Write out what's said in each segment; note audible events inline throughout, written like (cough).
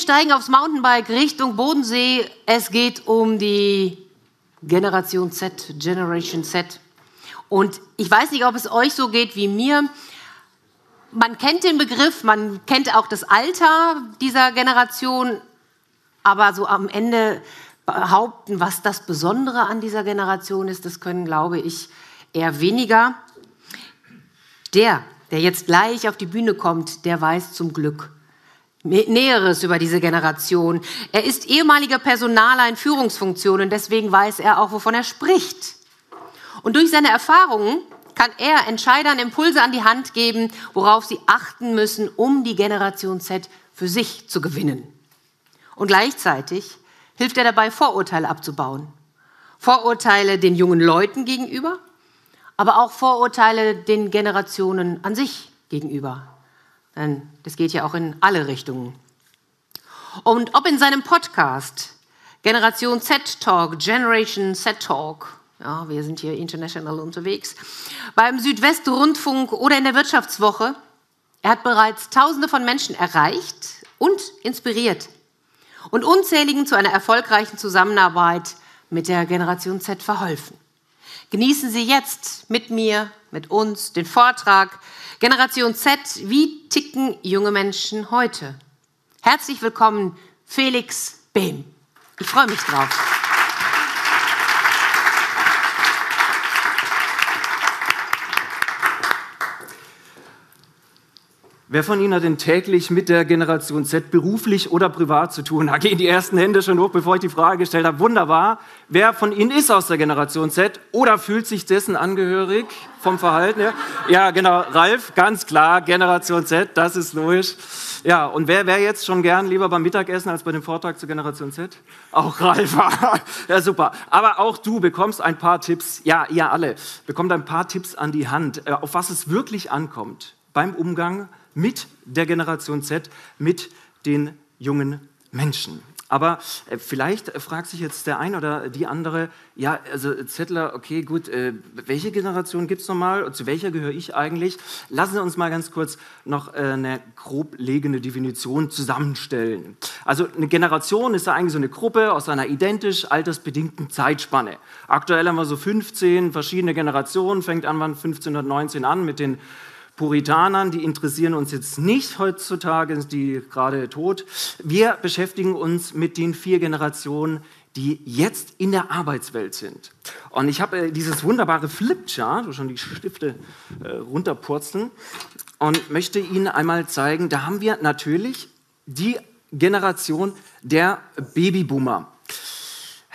steigen aufs Mountainbike Richtung Bodensee. Es geht um die Generation Z, Generation Z. Und ich weiß nicht, ob es euch so geht wie mir. Man kennt den Begriff, man kennt auch das Alter dieser Generation, aber so am Ende behaupten, was das Besondere an dieser Generation ist, das können, glaube ich, eher weniger. Der, der jetzt gleich auf die Bühne kommt, der weiß zum Glück Näheres über diese Generation. Er ist ehemaliger Personaler in Führungsfunktionen, deswegen weiß er auch, wovon er spricht. Und durch seine Erfahrungen kann er Entscheidern Impulse an die Hand geben, worauf sie achten müssen, um die Generation Z für sich zu gewinnen. Und gleichzeitig hilft er dabei, Vorurteile abzubauen. Vorurteile den jungen Leuten gegenüber, aber auch Vorurteile den Generationen an sich gegenüber. Denn das geht ja auch in alle Richtungen. Und ob in seinem Podcast Generation Z Talk, Generation Z Talk, ja, wir sind hier international unterwegs, beim Südwestrundfunk oder in der Wirtschaftswoche, er hat bereits Tausende von Menschen erreicht und inspiriert und unzähligen zu einer erfolgreichen Zusammenarbeit mit der Generation Z verholfen. Genießen Sie jetzt mit mir, mit uns den Vortrag Generation Z, wie ticken junge Menschen heute? Herzlich willkommen, Felix Behm. Ich freue mich drauf. Wer von Ihnen hat denn täglich mit der Generation Z beruflich oder privat zu tun? Da gehen die ersten Hände schon hoch, bevor ich die Frage gestellt habe. Wunderbar. Wer von Ihnen ist aus der Generation Z oder fühlt sich dessen angehörig vom Verhalten her? Ja, genau. Ralf, ganz klar, Generation Z, das ist logisch. Ja, und wer wäre jetzt schon gern lieber beim Mittagessen als bei dem Vortrag zur Generation Z? Auch Ralf. (laughs) ja, super. Aber auch du bekommst ein paar Tipps, ja, ihr alle, bekommt ein paar Tipps an die Hand, äh, auf was es wirklich ankommt beim Umgang mit der Generation Z, mit den jungen Menschen. Aber äh, vielleicht fragt sich jetzt der eine oder die andere, ja, also Zettler, okay, gut, äh, welche Generation gibt es nochmal zu welcher gehöre ich eigentlich? Lassen Sie uns mal ganz kurz noch äh, eine groblegende Definition zusammenstellen. Also eine Generation ist ja eigentlich so eine Gruppe aus einer identisch altersbedingten Zeitspanne. Aktuell haben wir so 15 verschiedene Generationen, fängt an 1519 an mit den Puritanern, die interessieren uns jetzt nicht heutzutage, die gerade tot. Wir beschäftigen uns mit den vier Generationen, die jetzt in der Arbeitswelt sind. Und ich habe äh, dieses wunderbare Flipchart, wo schon die Stifte äh, runterpurzeln, und möchte Ihnen einmal zeigen, da haben wir natürlich die Generation der Babyboomer.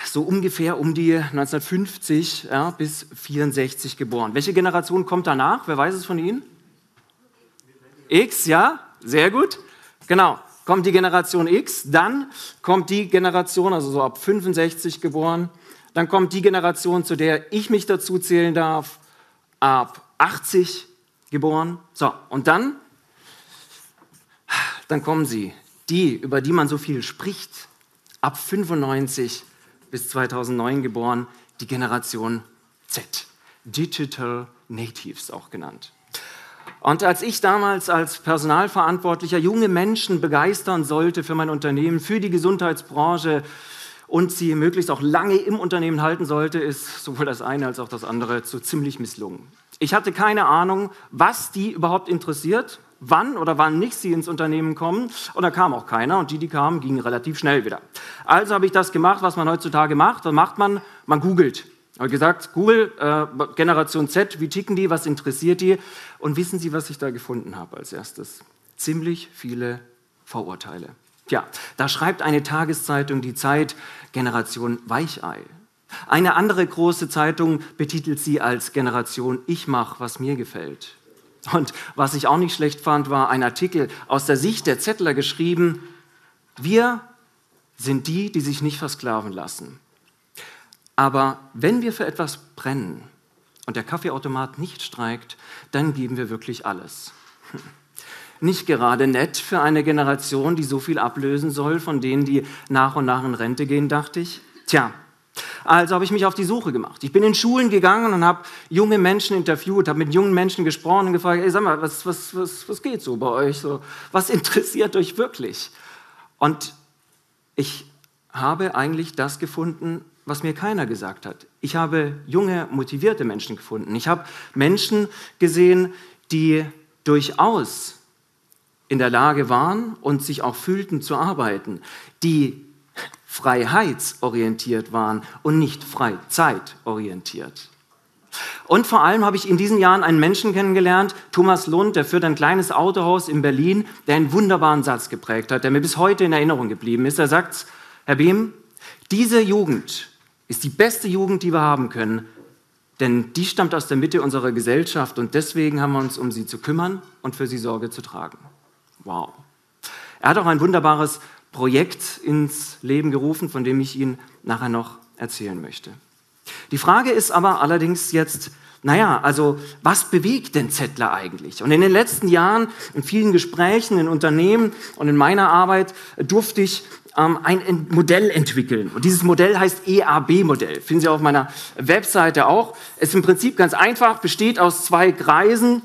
So ungefähr um die 1950 ja, bis 64 geboren. Welche Generation kommt danach? Wer weiß es von Ihnen? X, ja, sehr gut. Genau, kommt die Generation X, dann kommt die Generation, also so ab 65 geboren, dann kommt die Generation, zu der ich mich dazu zählen darf, ab 80 geboren. So, und dann, dann kommen sie, die, über die man so viel spricht, ab 95 bis 2009 geboren, die Generation Z, Digital Natives auch genannt. Und als ich damals als Personalverantwortlicher junge Menschen begeistern sollte für mein Unternehmen, für die Gesundheitsbranche und sie möglichst auch lange im Unternehmen halten sollte, ist sowohl das eine als auch das andere so ziemlich misslungen. Ich hatte keine Ahnung, was die überhaupt interessiert, wann oder wann nicht sie ins Unternehmen kommen. Und da kam auch keiner. Und die, die kamen, gingen relativ schnell wieder. Also habe ich das gemacht, was man heutzutage macht. Was macht man? Man googelt. Habe gesagt, Google, äh, Generation Z, wie ticken die, was interessiert die? Und wissen Sie, was ich da gefunden habe als erstes? Ziemlich viele Vorurteile. Tja, da schreibt eine Tageszeitung die Zeit Generation Weichei. Eine andere große Zeitung betitelt sie als Generation Ich mach, was mir gefällt. Und was ich auch nicht schlecht fand, war ein Artikel aus der Sicht der Zettler geschrieben, wir sind die, die sich nicht versklaven lassen. Aber wenn wir für etwas brennen und der Kaffeeautomat nicht streikt, dann geben wir wirklich alles. Nicht gerade nett für eine Generation, die so viel ablösen soll von denen, die nach und nach in Rente gehen, dachte ich. Tja, also habe ich mich auf die Suche gemacht. Ich bin in Schulen gegangen und habe junge Menschen interviewt, habe mit jungen Menschen gesprochen und gefragt, ey, sag mal, was, was, was, was geht so bei euch? So, was interessiert euch wirklich? Und ich habe eigentlich das gefunden, was mir keiner gesagt hat. Ich habe junge, motivierte Menschen gefunden. Ich habe Menschen gesehen, die durchaus in der Lage waren und sich auch fühlten zu arbeiten, die freiheitsorientiert waren und nicht freizeitorientiert. Und vor allem habe ich in diesen Jahren einen Menschen kennengelernt, Thomas Lund, der führt ein kleines Autohaus in Berlin, der einen wunderbaren Satz geprägt hat, der mir bis heute in Erinnerung geblieben ist. Er sagt, Herr Behm, diese Jugend ist die beste Jugend, die wir haben können, denn die stammt aus der Mitte unserer Gesellschaft und deswegen haben wir uns um sie zu kümmern und für sie Sorge zu tragen. Wow. Er hat auch ein wunderbares Projekt ins Leben gerufen, von dem ich Ihnen nachher noch erzählen möchte. Die Frage ist aber allerdings jetzt, naja, also was bewegt denn Zettler eigentlich? Und in den letzten Jahren, in vielen Gesprächen in Unternehmen und in meiner Arbeit durfte ich ähm, ein Modell entwickeln. Und dieses Modell heißt EAB-Modell. Finden Sie auf meiner Webseite auch. Es ist im Prinzip ganz einfach, besteht aus zwei Kreisen.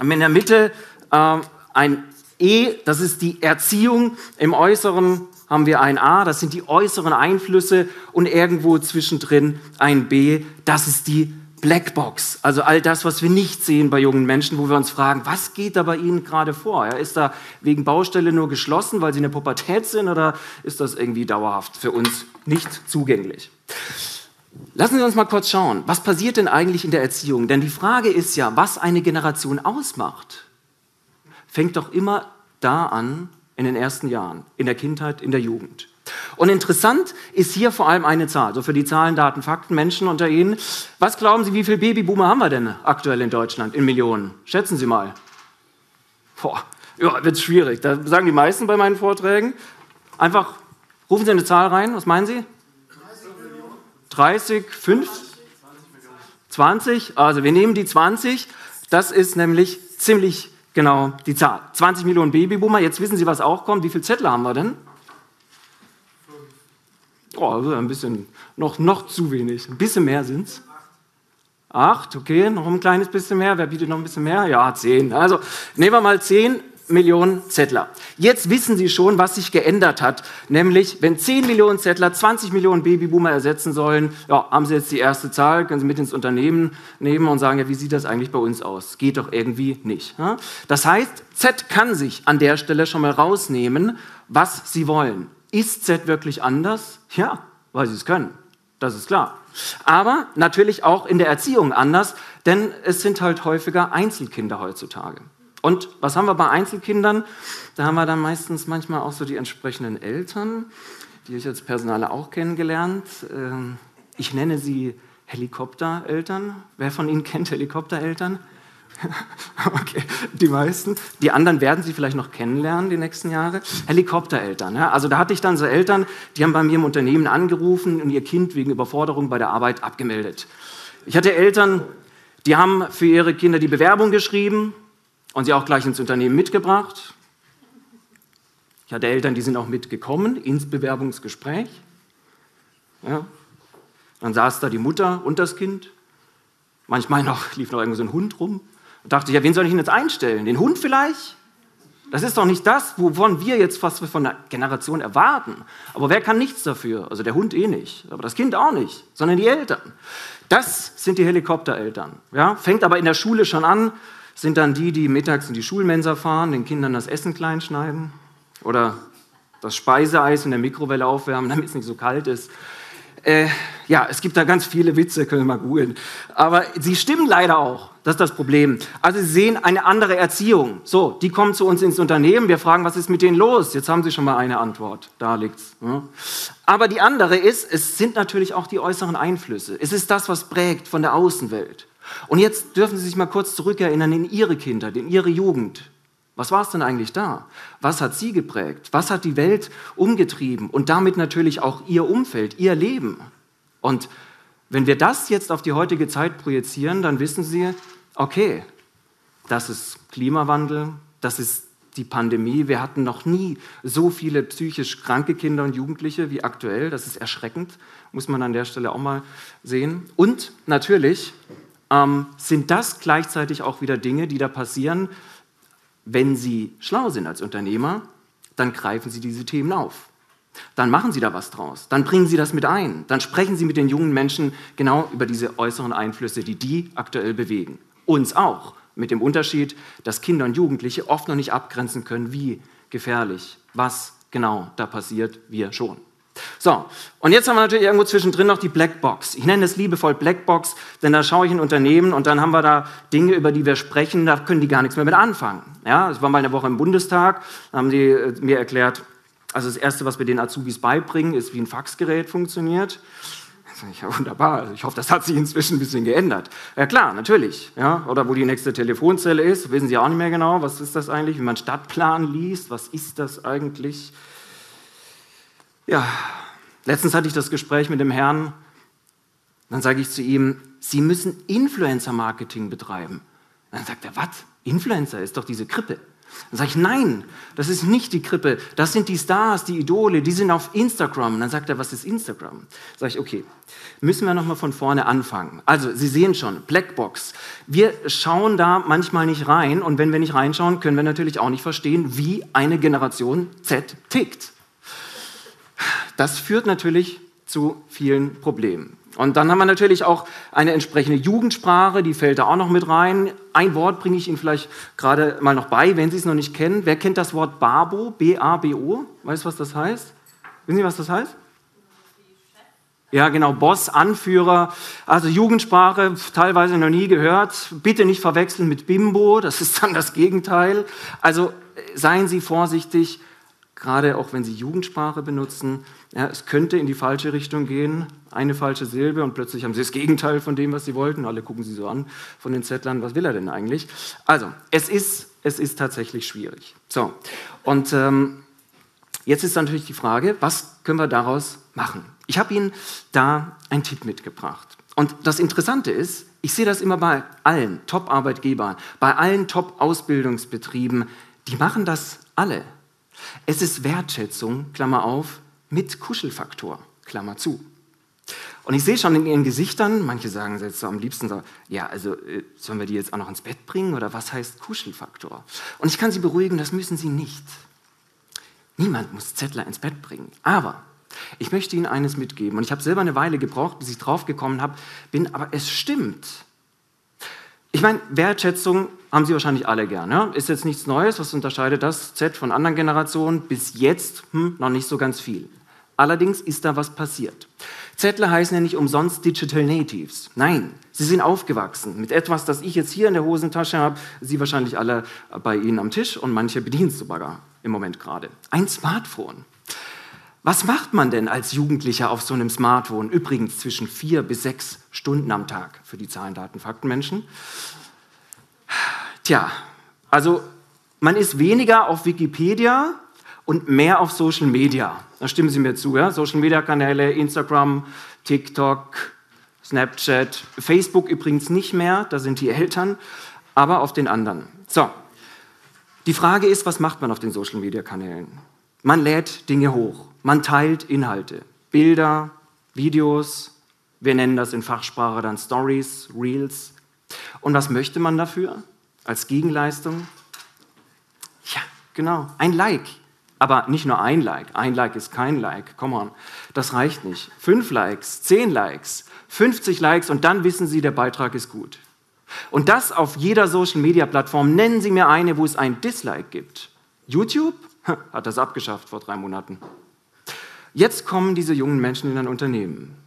In der Mitte äh, ein E, das ist die Erziehung. Im Äußeren haben wir ein A, das sind die äußeren Einflüsse. Und irgendwo zwischendrin ein B, das ist die Blackbox, also all das, was wir nicht sehen bei jungen Menschen, wo wir uns fragen, was geht da bei ihnen gerade vor? Ist da wegen Baustelle nur geschlossen, weil sie in der Pubertät sind oder ist das irgendwie dauerhaft für uns nicht zugänglich? Lassen Sie uns mal kurz schauen, was passiert denn eigentlich in der Erziehung? Denn die Frage ist ja, was eine Generation ausmacht, fängt doch immer da an, in den ersten Jahren, in der Kindheit, in der Jugend. Und interessant ist hier vor allem eine Zahl, so für die Zahlen, Daten, Fakten, Menschen unter Ihnen. Was glauben Sie, wie viele Babyboomer haben wir denn aktuell in Deutschland in Millionen? Schätzen Sie mal. Boah, ja, wird schwierig. Da sagen die meisten bei meinen Vorträgen. Einfach, rufen Sie eine Zahl rein, was meinen Sie? 30, 5? 20? Also wir nehmen die 20. Das ist nämlich ziemlich genau die Zahl. 20 Millionen Babyboomer. Jetzt wissen Sie, was auch kommt. Wie viele Zettel haben wir denn? Oh, also ein bisschen, noch, noch zu wenig. Ein bisschen mehr sind es. Acht, okay, noch ein kleines bisschen mehr. Wer bietet noch ein bisschen mehr? Ja, zehn. Also nehmen wir mal zehn Millionen Zettler. Jetzt wissen Sie schon, was sich geändert hat. Nämlich, wenn 10 Millionen Zettler 20 Millionen Babyboomer ersetzen sollen, ja, haben Sie jetzt die erste Zahl, können Sie mit ins Unternehmen nehmen und sagen, ja, wie sieht das eigentlich bei uns aus? Geht doch irgendwie nicht. Das heißt, Z kann sich an der Stelle schon mal rausnehmen, was Sie wollen. Ist Z wirklich anders? Ja, weil sie es können. Das ist klar. Aber natürlich auch in der Erziehung anders, denn es sind halt häufiger Einzelkinder heutzutage. Und was haben wir bei Einzelkindern? Da haben wir dann meistens manchmal auch so die entsprechenden Eltern, die ich als Personale auch kennengelernt. Ähm, ich nenne sie Helikoptereltern. Wer von Ihnen kennt Helikoptereltern? (laughs) Okay, die meisten. Die anderen werden Sie vielleicht noch kennenlernen die nächsten Jahre. Helikoptereltern. Ja? Also da hatte ich dann so Eltern, die haben bei mir im Unternehmen angerufen und ihr Kind wegen Überforderung bei der Arbeit abgemeldet. Ich hatte Eltern, die haben für ihre Kinder die Bewerbung geschrieben und sie auch gleich ins Unternehmen mitgebracht. Ich hatte Eltern, die sind auch mitgekommen ins Bewerbungsgespräch. Ja. Dann saß da die Mutter und das Kind. Manchmal noch, lief noch irgendwo so ein Hund rum. Dachte, ja, wen soll ich denn jetzt einstellen? Den Hund vielleicht? Das ist doch nicht das, wovon wir jetzt fast von der Generation erwarten. Aber wer kann nichts dafür? Also der Hund eh nicht, aber das Kind auch nicht, sondern die Eltern. Das sind die Helikoptereltern. Ja? Fängt aber in der Schule schon an, sind dann die, die mittags in die Schulmensa fahren, den Kindern das Essen klein schneiden oder das Speiseeis in der Mikrowelle aufwärmen, (laughs) damit es nicht so kalt ist. Äh, ja, es gibt da ganz viele Witze, können wir mal googeln. Aber sie stimmen leider auch. Das ist das Problem. Also Sie sehen eine andere Erziehung. So, die kommen zu uns ins Unternehmen. Wir fragen, was ist mit denen los? Jetzt haben Sie schon mal eine Antwort. Da liegt's. Aber die andere ist, es sind natürlich auch die äußeren Einflüsse. Es ist das, was prägt von der Außenwelt. Und jetzt dürfen Sie sich mal kurz zurückerinnern in Ihre Kinder, in Ihre Jugend. Was war es denn eigentlich da? Was hat sie geprägt? Was hat die Welt umgetrieben? Und damit natürlich auch ihr Umfeld, ihr Leben. Und wenn wir das jetzt auf die heutige Zeit projizieren, dann wissen Sie, okay, das ist Klimawandel, das ist die Pandemie. Wir hatten noch nie so viele psychisch kranke Kinder und Jugendliche wie aktuell. Das ist erschreckend, muss man an der Stelle auch mal sehen. Und natürlich ähm, sind das gleichzeitig auch wieder Dinge, die da passieren, wenn Sie schlau sind als Unternehmer, dann greifen Sie diese Themen auf. Dann machen Sie da was draus. Dann bringen Sie das mit ein. Dann sprechen Sie mit den jungen Menschen genau über diese äußeren Einflüsse, die die aktuell bewegen. Uns auch. Mit dem Unterschied, dass Kinder und Jugendliche oft noch nicht abgrenzen können, wie gefährlich, was genau da passiert, wir schon. So, und jetzt haben wir natürlich irgendwo zwischendrin noch die Blackbox. Ich nenne es liebevoll Blackbox, denn da schaue ich in Unternehmen und dann haben wir da Dinge, über die wir sprechen, da können die gar nichts mehr mit anfangen. Ja, es war mal eine Woche im Bundestag, da haben die äh, mir erklärt, also das Erste, was wir den Azubis beibringen, ist, wie ein Faxgerät funktioniert. Ja, wunderbar. Also ich hoffe, das hat sich inzwischen ein bisschen geändert. Ja klar, natürlich. Ja, oder wo die nächste Telefonzelle ist, wissen Sie auch nicht mehr genau. Was ist das eigentlich? Wie man Stadtplan liest, was ist das eigentlich? Ja, letztens hatte ich das Gespräch mit dem Herrn. Dann sage ich zu ihm, Sie müssen Influencer-Marketing betreiben. Dann sagt er, was? Influencer ist doch diese Krippe. Dann sage ich, nein, das ist nicht die Krippe, das sind die Stars, die Idole, die sind auf Instagram. Dann sagt er, was ist Instagram? Sage ich, okay, müssen wir nochmal von vorne anfangen. Also, Sie sehen schon, Blackbox. Wir schauen da manchmal nicht rein und wenn wir nicht reinschauen, können wir natürlich auch nicht verstehen, wie eine Generation Z tickt. Das führt natürlich zu vielen Problemen. Und dann haben wir natürlich auch eine entsprechende Jugendsprache, die fällt da auch noch mit rein. Ein Wort bringe ich Ihnen vielleicht gerade mal noch bei, wenn Sie es noch nicht kennen. Wer kennt das Wort Babo? B-A-B-O? Weißt du, was das heißt? Wissen Sie, was das heißt? Ja, genau, Boss, Anführer, also Jugendsprache, teilweise noch nie gehört. Bitte nicht verwechseln mit Bimbo, das ist dann das Gegenteil. Also seien Sie vorsichtig, gerade auch wenn Sie Jugendsprache benutzen. Ja, es könnte in die falsche Richtung gehen, eine falsche Silbe und plötzlich haben Sie das Gegenteil von dem, was Sie wollten. Alle gucken Sie so an von den Zettlern, was will er denn eigentlich? Also, es ist, es ist tatsächlich schwierig. So, und ähm, jetzt ist natürlich die Frage, was können wir daraus machen? Ich habe Ihnen da einen Tipp mitgebracht. Und das Interessante ist, ich sehe das immer bei allen Top-Arbeitgebern, bei allen Top-Ausbildungsbetrieben, die machen das alle. Es ist Wertschätzung, Klammer auf, mit Kuschelfaktor, Klammer zu. Und ich sehe schon in ihren Gesichtern, manche sagen jetzt so am liebsten so, ja, also äh, sollen wir die jetzt auch noch ins Bett bringen oder was heißt Kuschelfaktor? Und ich kann Sie beruhigen, das müssen Sie nicht. Niemand muss Zettler ins Bett bringen. Aber ich möchte Ihnen eines mitgeben und ich habe selber eine Weile gebraucht, bis ich draufgekommen habe, bin, aber es stimmt. Ich meine, Wertschätzung haben Sie wahrscheinlich alle gern. Ja? Ist jetzt nichts Neues. Was unterscheidet das Z von anderen Generationen? Bis jetzt hm, noch nicht so ganz viel. Allerdings ist da was passiert. Zettler heißen ja nicht umsonst Digital Natives. Nein, sie sind aufgewachsen mit etwas, das ich jetzt hier in der Hosentasche habe. Sie wahrscheinlich alle bei Ihnen am Tisch und manche bedienen es sogar im Moment gerade. Ein Smartphone. Was macht man denn als Jugendlicher auf so einem Smartphone? Übrigens zwischen vier bis sechs Stunden am Tag für die Zahlen, Daten, Fakten Menschen. Tja, also man ist weniger auf Wikipedia und mehr auf Social Media. Da stimmen Sie mir zu, ja? Social Media Kanäle, Instagram, TikTok, Snapchat, Facebook übrigens nicht mehr, da sind die Eltern, aber auf den anderen. So, die Frage ist, was macht man auf den Social Media Kanälen? Man lädt Dinge hoch, man teilt Inhalte, Bilder, Videos, wir nennen das in Fachsprache dann Stories, Reels. Und was möchte man dafür als Gegenleistung? Ja, genau, ein Like. Aber nicht nur ein Like. Ein Like ist kein Like. Come on. Das reicht nicht. Fünf Likes, zehn Likes, 50 Likes und dann wissen Sie, der Beitrag ist gut. Und das auf jeder Social Media Plattform. Nennen Sie mir eine, wo es ein Dislike gibt. YouTube? hat das abgeschafft vor drei Monaten. Jetzt kommen diese jungen Menschen in ein Unternehmen.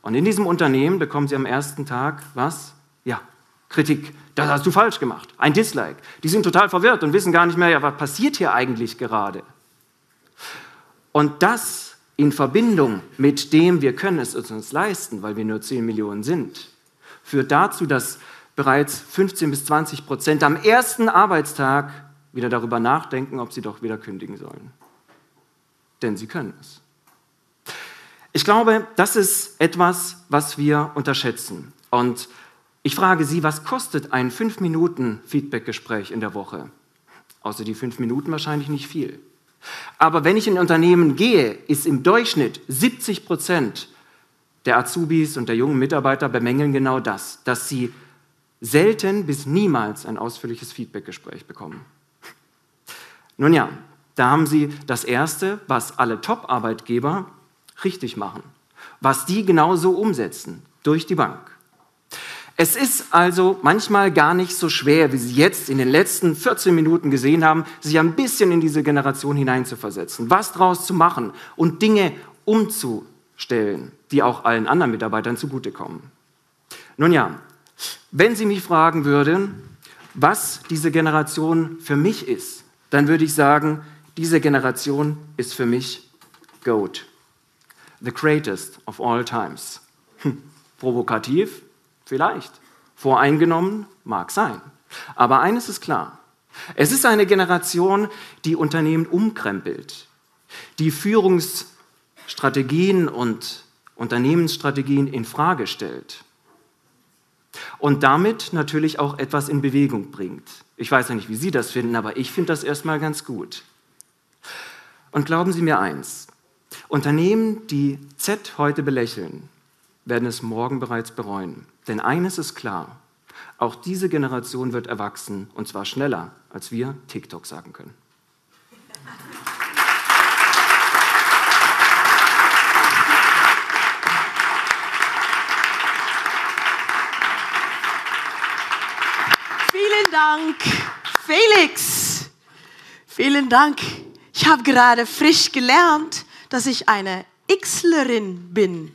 Und in diesem Unternehmen bekommen sie am ersten Tag was? Ja, Kritik. Das hast du falsch gemacht. Ein Dislike. Die sind total verwirrt und wissen gar nicht mehr, ja, was passiert hier eigentlich gerade? Und das in Verbindung mit dem, wir können es uns leisten, weil wir nur 10 Millionen sind, führt dazu, dass bereits 15 bis 20 Prozent am ersten Arbeitstag wieder darüber nachdenken, ob sie doch wieder kündigen sollen. Denn sie können es. Ich glaube, das ist etwas, was wir unterschätzen. Und ich frage Sie, was kostet ein 5-Minuten-Feedback-Gespräch in der Woche? Außer die 5 Minuten wahrscheinlich nicht viel. Aber wenn ich in Unternehmen gehe, ist im Durchschnitt 70 Prozent der Azubis und der jungen Mitarbeiter bemängeln genau das, dass sie selten bis niemals ein ausführliches Feedback-Gespräch bekommen. Nun ja, Da haben Sie das Erste, was alle Top-Arbeitgeber richtig machen, was die genauso umsetzen, durch die Bank. Es ist also manchmal gar nicht so schwer, wie Sie jetzt in den letzten 14 Minuten gesehen haben, sich ein bisschen in diese Generation hineinzuversetzen, was draus zu machen und Dinge umzustellen, die auch allen anderen Mitarbeitern zugutekommen. Nun ja, wenn Sie mich fragen würden, was diese Generation für mich ist, dann würde ich sagen, diese Generation ist für mich GOAT, the greatest of all times. Hm, provokativ? Vielleicht. Voreingenommen? Mag sein. Aber eines ist klar. Es ist eine Generation, die Unternehmen umkrempelt, die Führungsstrategien und Unternehmensstrategien in Frage stellt und damit natürlich auch etwas in Bewegung bringt. Ich weiß ja nicht, wie Sie das finden, aber ich finde das erstmal ganz gut. Und glauben Sie mir eins, Unternehmen, die Z heute belächeln, werden es morgen bereits bereuen. Denn eines ist klar, auch diese Generation wird erwachsen, und zwar schneller, als wir TikTok sagen können. Vielen Dank, Felix. Vielen Dank. Ich habe gerade frisch gelernt, dass ich eine Xlerin bin.